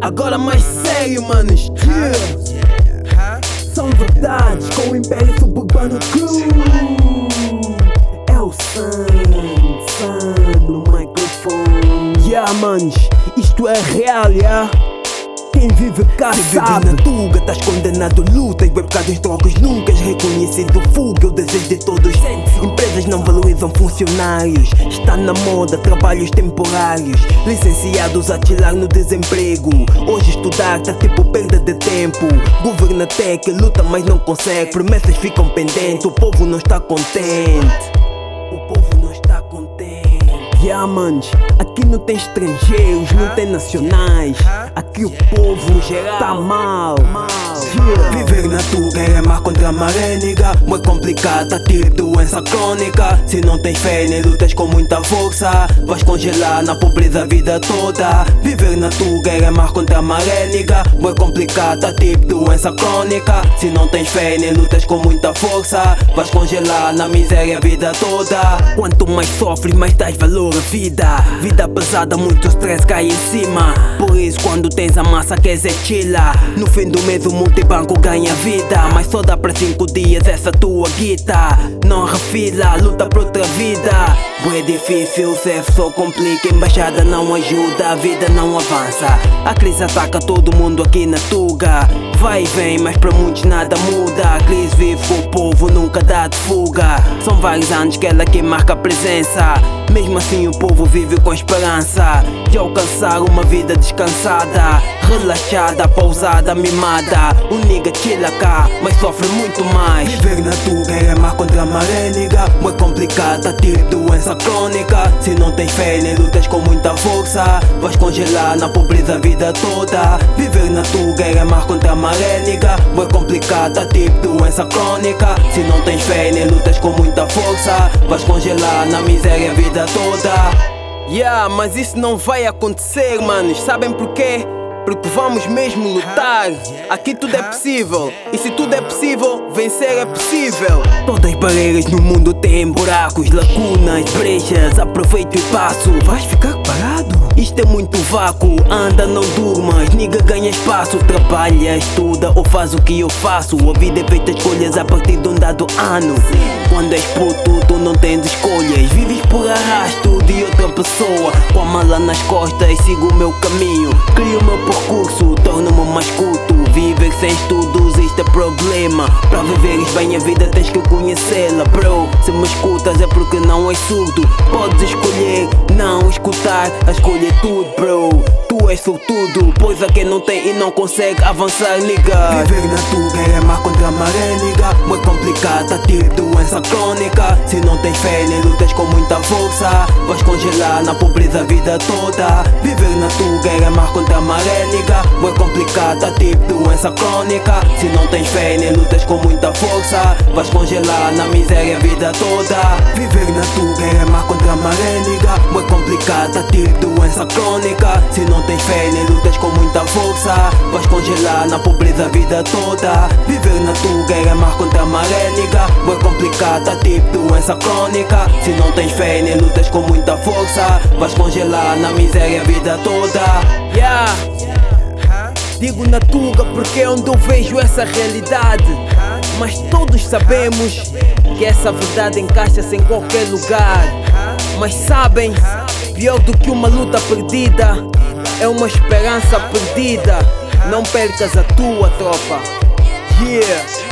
Agora mais sério, manos. Yeah. São verdades com o Império Suburbano Crew. É o Sun, Sun no microfone. Yeah, manos, isto é real, yeah. Quem vive cá sabe na tuga, estás condenado lutas Bem pecados, drogas, nunca és reconhecido. Fuga, o desejo de todos. Empresas não valorizam funcionários. Está na moda, trabalhos temporários. Licenciados a tirar no desemprego. Hoje estudar tá tipo perda de tempo. Governa luta mas não consegue. Promessas ficam pendentes, o povo não está contente Yeah, manos, aqui não tem estrangeiros, não tem nacionais. Aqui o povo geral tá mal. Yeah. Viver na tuga é mar contra a maré, nigga Muito complicada, tipo doença crônica. Se não tens fé nem lutas com muita força. Vais congelar na pobreza a vida toda. Viver na tuga é mar contra a maré, nigga Muito complicada, tipo doença crônica. Se não tens fé nem lutas com muita força. Vais congelar na miséria a vida toda. Quanto mais sofres, mais dás valor a vida. Vida pesada, muito stress cai em cima. Por isso quando tens a massa queres é chila. No fim do mês o multibanco ganha vida. Mas só dá para cinco dias essa tua guita. Não refila, luta por outra vida. É difícil, o só complica. Embaixada não ajuda, a vida não avança. A crise ataca todo mundo aqui na Tuga. Vai e vem, mas para muitos nada muda. A crise vive com o povo, nunca dá de fuga. São vários anos que ela aqui marca a presença mesmo assim o povo vive com esperança De alcançar uma vida descansada Relaxada, pausada, mimada. O nigga chila cá, mas sofre muito mais. Viver na tuga é mar contra a maré, nigga. Muito complicada, tipo doença crônica. Se não tens fé nem lutas com muita força. Vais congelar na pobreza a vida toda. Viver na tuga é mar contra a maré, nigga. Muito complicada, tipo doença crônica. Se não tens fé nem lutas com muita força. Vais congelar na miséria a vida toda. Yeah, mas isso não vai acontecer, manos. Sabem porquê? Porque vamos mesmo lutar. Aqui tudo é possível. E se tudo é possível, vencer é possível. Todas as barreiras no mundo têm buracos, lacunas, brechas. Aproveito e passo. Vais ficar parado? Isto é muito vácuo, anda, não durmas, nigga ganha espaço, trabalha, estuda ou faz o que eu faço. A vida é feita escolhas a partir de um dado ano. Quando és puto, tu não tens escolhas, vives por arrasto de outra pessoa. Com a mala nas costas, sigo o meu caminho, crio o meu percurso, torno-me mais culto. Viver sem estudos, isto é problema. Para viveres bem a vida, tens que conhecê-la, bro. Se me escutas é porque não és surdo. Podes escolher não escutar, a escolha é tudo, bro. Tu és sortudo, pois a quem não tem e não consegue avançar, nigga. Viver na tuga é mar maré, nigga. Muito complicada, tipo doença crônica. Se não tens fé lutas com muita força, vais congelar na pobreza a vida toda. Viver na tuga é mar contra a maré, nigga. Muito complicada, tipo doença crônica. Se não tens fé lutas com muita força, vais congelar na miséria a vida toda. Viver na tuga é mar contra a maré, nigga. Muito complicada, tipo doença crônica. Se não tens fé lutas com muita força, vais congelar na pobreza a vida toda. Viver na tuga é mar contra a maré, nigga. Muito complicada, tipo doença crônica. Se não tens fé nem lutas com muita força, vais congelar na miséria a vida toda. Yeah. Digo na tuga porque é onde eu vejo essa realidade. Mas todos sabemos que essa verdade encaixa-se em qualquer lugar. Mas sabem, pior do que uma luta perdida é uma esperança perdida. Não percas a tua tropa. Yeah.